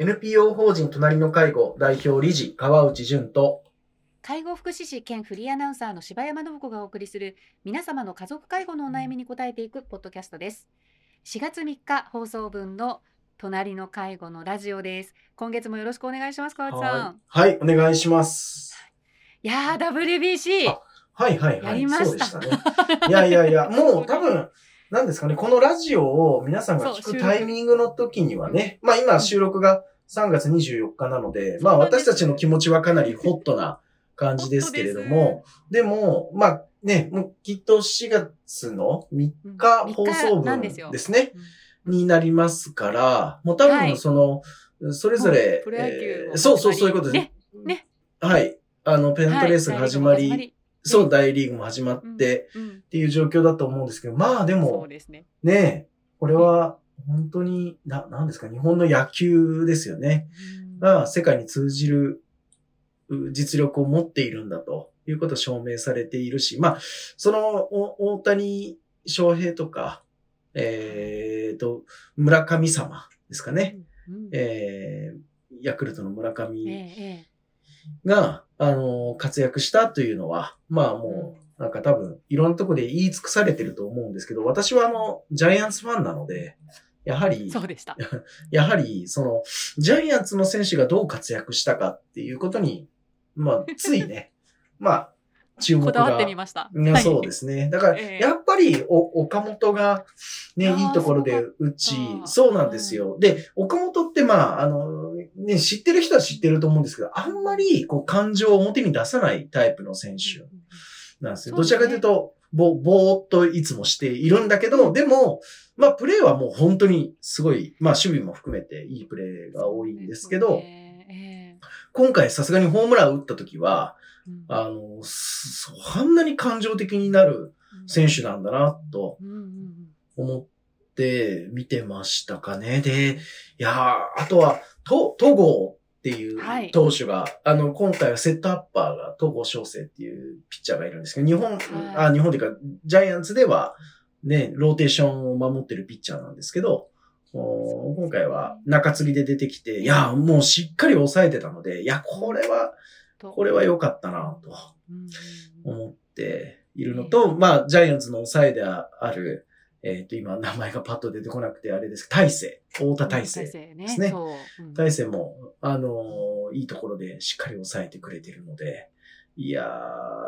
NPO 法人隣の介護代表理事川内淳と。介護福祉士兼フリーアナウンサーの柴山信子がお送りする皆様の家族介護のお悩みに答えていくポッドキャストです。4月3日放送分の隣の介護のラジオです。今月もよろしくお願いします川内さん。はい、はい、お願いします。いやー WBC あはいはいはい。やりました。そうでしたね。いやいやいやもう多分なんですかね、このラジオを皆さんが聞くタイミングの時にはね、まあ今収録が3月24日なので、まあ私たちの気持ちはかなりホットな感じですけれども、でも、まあね、もうきっと4月の3日うん放送3日なん分ですね、うん。になりますから、もう多はい。分その、それぞれ、えーそうそうそういうことです。ね。ね。はい。あの、ペナントレースが始まり、はいそう、大リーグも始まって、っていう状況だと思うんですけど、まあでそもね。これは本当に、な、なんですか、日本の野球ですよね。うん。が世界に通じるう実力を持っているんだと。いうことを証明されているし、まあ、そのお大谷翔平とか、えーと、村神様ですかね。うんえーヤクルトの村え上えが、あの、活躍したというのは、まあもう、なんか多分、いろんなとこで言い尽くされてると思うんですけど、私はあの、ジャイアンツファンなので、やはえり、そうでした やはり、その、ジャイアンツの選手がどう活躍したかっていうことに、まあ、ついね、まあ、注目こだわってが。みましたはいそうですね。だから、ええやっぱり、お、岡本が、ね、いいところで打ちそうか、そうなんですよ。で、岡本って、まあ、あの、ね、知ってる人は知ってると思うんですけど、あんまり、こう、感情を表に出さないタイプの選手なんですよ。どちらかというと、ぼ、ぼーっといつもしているんだけど、でも、まあ、プレーはもう本当にすごい、まあ、守備も含めていいプレーが多いんですけど、ね。今回さすがにホームラン打った時は、あの、そあんなに感情的になる選手なんだな、と思って見てましたかね。で、いやーあとは、と、戸郷っていうはい。投手が、あの、今回はセットアッパーが戸郷翔征っていうピッチャーがいるんですけど、日本、あ、日本っていうか、ジャイアンツでは、ね、ローテーションを守ってるピッチャーなんですけど、お今回は中継ぎで出てきて、いや、もうしっかり抑えてたので、いや、これは、と。これは良かったな、と思っているのと、まあ、ジャイアンツの抑えである、えっ、と、今、名前がパッと出てこなくて、あれです。大勢。太田大勢。勢ね。ですね。そう。うん。大勢も、あのーいいところでしっかり抑えてくれてるので、いや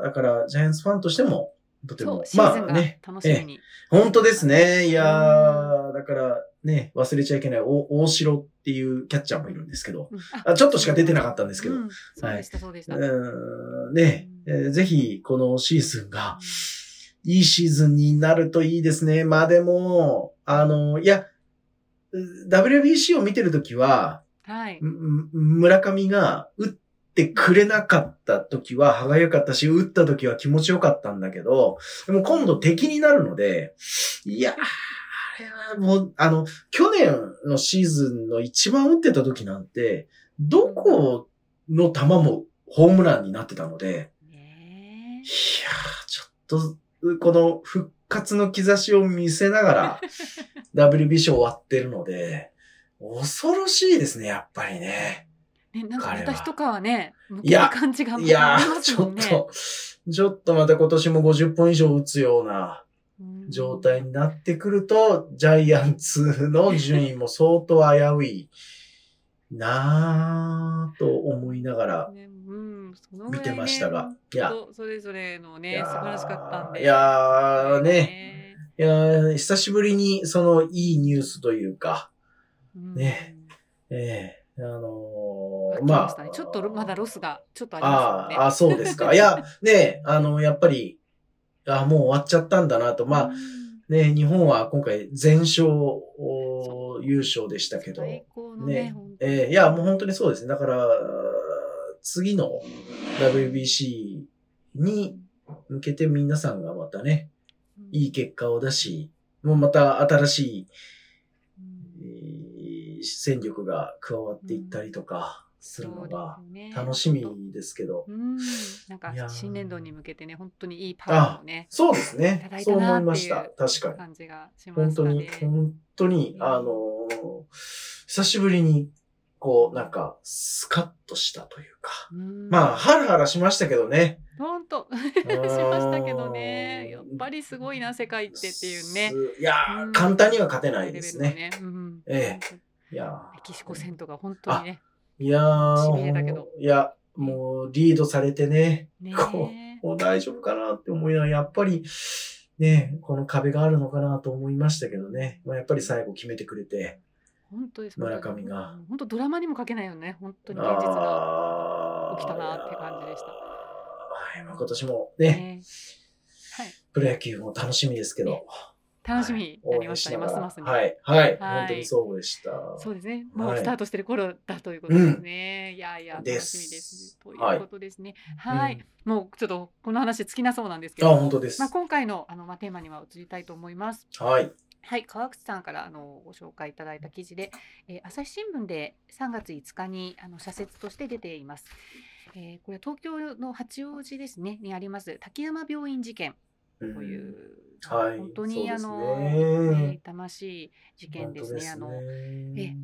ー、だから、ジャイアンツファンとしても、とてもまあね、楽しみに。本当ですね。いやー、だから、ね、忘れちゃいけない、お大城っていうキャッチャーもいるんですけど、うん。あちょっとしか出てなかったんですけどうん。そうでしたそうでした。うーん。ね、えーぜひ、このシーズンが、いいシーズンになるといいですね。まあでも、あの、いや、う WBC を見てるときは、はいむ村上が打ってくれなかったときは歯がゆかったし、打ったときは気持ちよかったんだけど、でも今度敵になるので、いやー、あれはもう、あの、去年のシーズンの一番打ってた時なんて、どこの球もホームランになってたので、ねいやー、ちょっと、この復活の兆しを見せながら WBC 終わってるので、恐ろしいですね、やっぱりね。えねなんかまた一皮ね向ける感じがまいやちょっと、ちょっとまた今年も50本以上打つようなうん。状態になってくると、ジャイアンツの順位も相当危ういなぁと思いながら。ねうんね見てましたが。いや、それぞれのね素晴らしかったんで。いやーね。ね。いやー久しぶりにそのいいニュースというか、うん。ねええあのーままあね、ちょっとまだロスがちょっとありますね。あーあ、そうですか。いや、ねあの、やっぱり、あもう終わっちゃったんだなと。まあ、うん。ね、日本は今回全勝お優勝でしたけど、ねね。えーいや、もう本当にそうですね。だから、次の WBC に向けて皆さんがまたね、いい結果を出し、もうまた新しい、戦力が加わっていったりとかするのが楽しみですけど、うん、なんか新年度に向けてね、本当にいいパワーをね、そうですいねそう思いました。確かに。感じがしま本当に本当に、うん。あのー久しぶりに、こう、なんか、スカッとしたというか。うんまあ、ハラハラしましたけどね。本当しましたけどね。やっぱりすごいな、世界ってっていうね。す。いやー、うん簡単には勝てないですね。ねうんえいやメキシコ戦とか本当にね。ー、いやー、いや、もう、リードされてね、ねこもう大丈夫かなって思いながら、やっぱり、ね、この壁があるのかなと思いましたけどね。まあ、やっぱり最後決めてくれて。本当です。村上が本当ドラマにも書けないよね。本当に現実が。起きたなって感じでしたはい、まあ今年もね、ねはい。プロ野球も楽しみですけど。楽しみになりましたね、応援しながらますますね。はい、はい、はい本当にそうでした。そうですね。もうはいスタートしてる頃だということですね。いやいや、楽しみです。といはいうことですね。はい。うんもうちょっとこの話尽きなそうなんですけどあ、も、本当です。まあ、今回のあの、まあ、テーマには移りたいと思います。はい。はい、川口さんからあのご紹介いただいた記事で、えー朝日新聞で3月5日にあの社説として出ています。えーこれ東京の八王子ですねにあります滝山病院事件とという、はい。本当に、あそうの、ね。ね痛ましい事件ですね。あのえ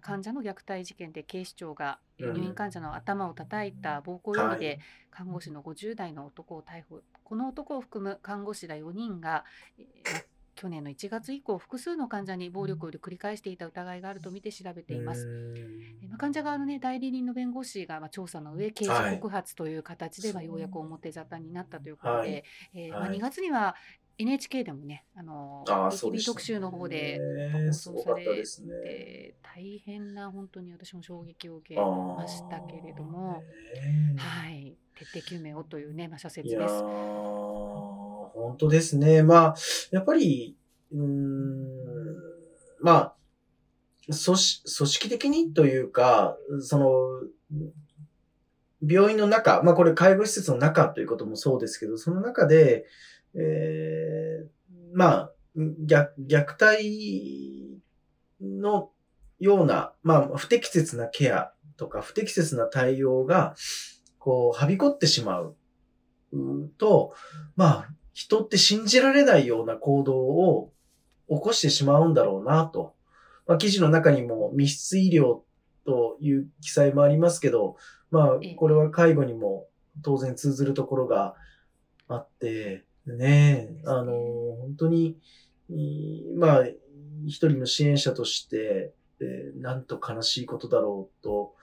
患者の虐待事件で警視庁が入院患者の頭を叩いた暴行容疑で看護師の50代の男を逮捕、この男を含む看護師ら4人が、えーまあ去年の1月以降複数の患者に暴力を繰り返していた疑いがあるとみて調べています。えー。まあ患者側の、ね、代理人の弁護士が、まあ、調査の上刑事告発という形で、まあ、よう。やく表沙汰になったということで、はい。えーまあ、はい2月には NHK でもねあのあーそうで ATV したね。特集の方でね放送されったですね。で大変な本当に私も衝撃を受けましたけれども、ねはい、徹底究明をというね、まあ、社説です。本当ですね。まあ、やっぱり、うん、まあ、組織組織的にというか、その、病院の中、まあこれ介護施設の中ということもそうですけど、その中で、えー、まあ、虐虐待のような、まあ不適切なケアとか不適切な対応が、こう、はびこってしまうと、まあ、人って信じられないような行動を起こしてしまうんだろうなと。まあ、記事の中にも密室医療という記載もありますけど、まええあ、これは介護にも当然通ずるところがあって、ねえ、あの、本当に、いまあ、一人の支援者として、えーなんと悲しいことだろうと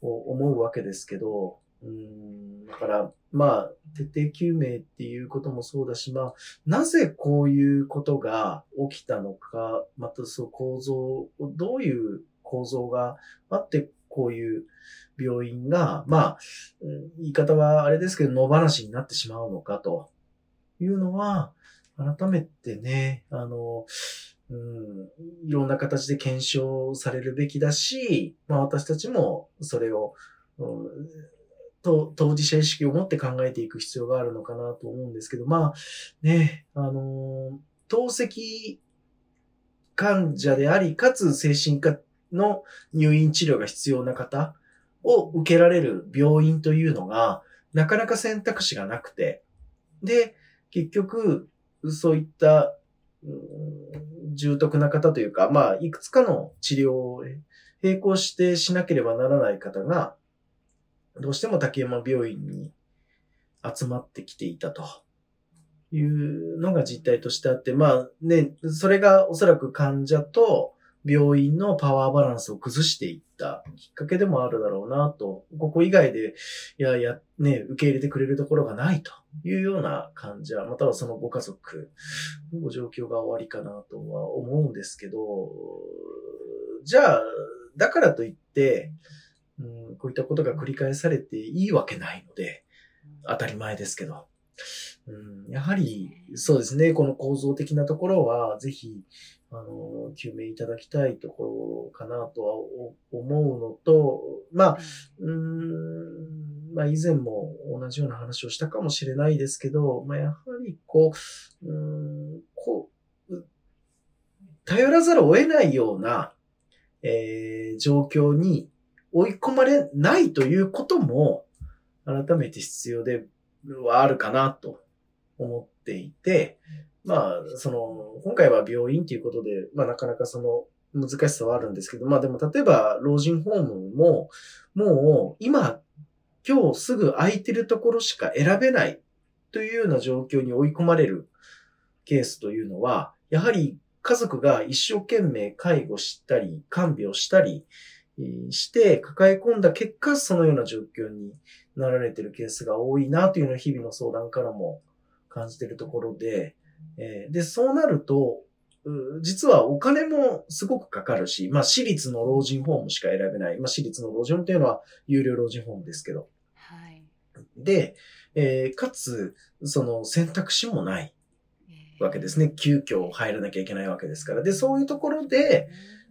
思うわけですけど、うん、だから、まあ、徹底究明っていうこともそうだし、まあ、なぜこういうことが起きたのか、またその構造、どういう構造があって、こういう病院が、まあ、言い方はあれですけど、野放しになってしまうのかというのは、改めてね、あの、うん、いろんな形で検証されるべきだし、まあ私たちもそれを、うんと当事者意識を持って考えていく必要があるのかなと思うんですけど、まあね、あの、透析患者であり、かつ精神科の入院治療が必要な方を受けられる病院というのが、なかなか選択肢がなくて、で、結局、そういった、重篤な方というか、まあ、いくつかの治療を並行してしなければならない方が、どうしても竹山病院に集まってきていたと。いうのが実態としてあって、まあね、それがおそらく患者と病院のパワーバランスを崩していったきっかけでもあるだろうなと、ここ以外で、いやいや、ね、受け入れてくれるところがないというような患者、またはそのご家族の状況が終わりかなとは思うんですけど、じゃあ、だからといって、うん、こういったことが繰り返されていいわけないので、当たり前ですけど。うん、やはり、そうですね、この構造的なところは、ぜひ、あの、究明いただきたいところかなとはお思うのと、まあ、うーん、まあ以前も同じような話をしたかもしれないですけど、まあやはりこう、うーん、こう、う頼らざるを得ないような、えー状況に追い込まれないということも、改めて必要ではあるかなと思っていて、まあ、その、今回は病院ということで、まあなかなかその、難しさはあるんですけど、まあでも例えば老人ホームも、もう今、今日すぐ空いてるところしか選べないというような状況に追い込まれるケースというのは、やはり家族が一生懸命介護したり、看病したりして抱え込んだ結果、そのような状況になられているケースが多いなというのは日々の相談からも感じているところで、えー、で、そうなると、実はお金もすごくかかるし、まあ私立の老人ホームしか選べない。まあ私立の老人ホームというのは有料老人ホームですけど。はい。で、えー、かつ、その選択肢もないわけですね。急遽入らなきゃいけないわけですから。で、そういうところで、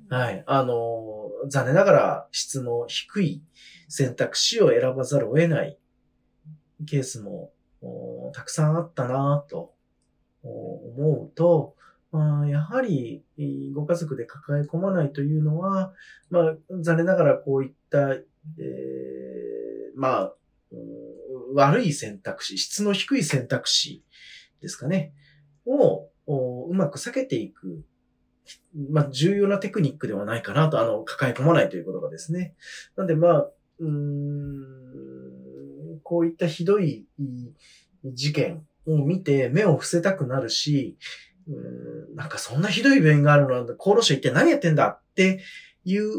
はい、あの、残念ながら質の低い選択肢を選ばざるを得ないケースもたくさんあったなと思うと、まあ、やはり、ご家族で抱え込まないというのは、まあ、残念ながらこういった、えー、まあ、悪い選択肢、質の低い選択肢ですかね、をうまく避けていく、まあ、重要なテクニックではないかなと、あの、抱え込まないということがですね。なんで、まあ、うん、こういったひどい事件を見て目を伏せたくなるし、うんなんかそんなひどい病院があるのは、厚労省一体何やってんだっていう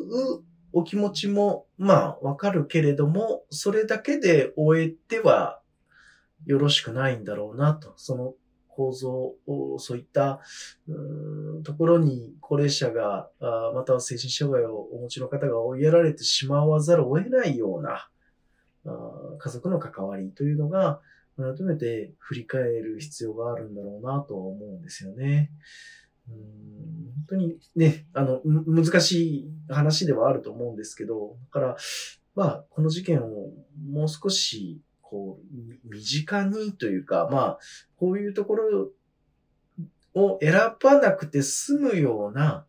お気持ちも、まあ、わかるけれども、それだけで終えてはよろしくないんだろうなと。その構造を、そういったところに高齢者が、または精神障害をお持ちの方が追いやられてしまわざるを得ないような家族の関わりというのが、改めて振り返る必要があるんだろうなとは思うんですよね。うん本当にね、あの、難しい話ではあると思うんですけど、だから、まあ、この事件をもう少し、こう、身近にというか、まあ、こういうところを選ばなくて済むような、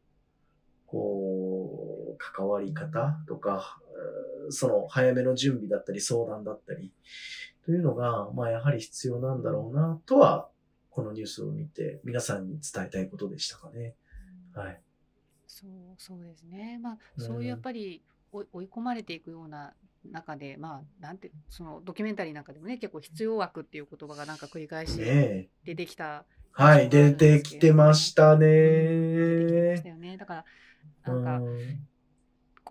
こう、関わり方とか、その早めの準備だったり相談だったり、というのが、まあやはり必要なんだろうな、とは、このニュースを見て皆さんに伝えたいことでしたかね。はい。そう、そうですね。まあ、そういうやっぱり追い込まれていくような中で、まあ、なんて、そのドキュメンタリーなんかでもね、結構必要枠っていう言葉がなんか繰り返し出てきた、はい、出てきてましたね。出てきましたよね。だから、なんか、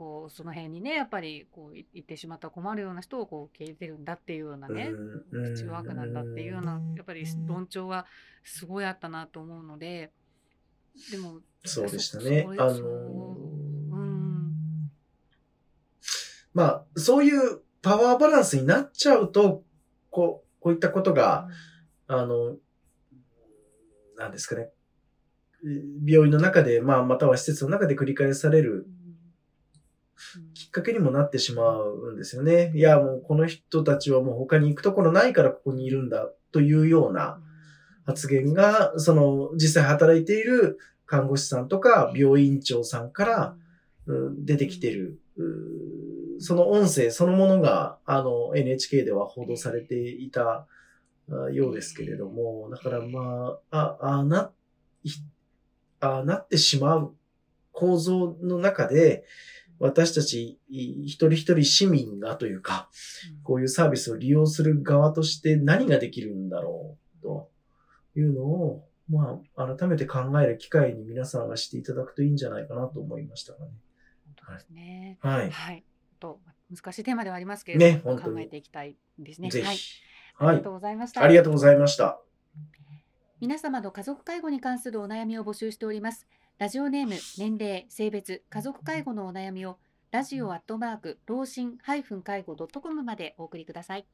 こうその辺にねやっぱりこう行ってしまったら困るような人をこう受け入れてるんだっていうようなね必要悪なんだっていうようなやっぱり論調はすごいあったなと思うのででもそうでしたね。あのー、うん、まあそういうパワーバランスになっちゃうとこうこういったことが、あのなんですかね病院の中で、まあ、または施設の中で繰り返されるきっかけにもなってしまうんですよね。いや、もうこの人たちはもう他に行くところないからここにいるんだというような発言が、その実際働いている看護師さんとか病院長さんから出てきてる、その音声そのものが、あの、NHK では報道されていたようですけれども、だからまあ、あ、あな、あなってしまう構造の中で、私たち一人一人市民がというか、こういうサービスを利用する側として何ができるんだろうというのを、まあ、改めて考える機会に皆さんがしていただくといいんじゃないかなと思いましたね。はい。はい。と難しいテーマではありますけれども、ね、考えていきたいですね。はい。ありがとうございました。ありがとうございました。皆様の家族介護に関するお悩みを募集しております。ラジオネーム、年齢、性別、家族介護のお悩みをラジオアットマーク老人介護ドットコムまでお送りください。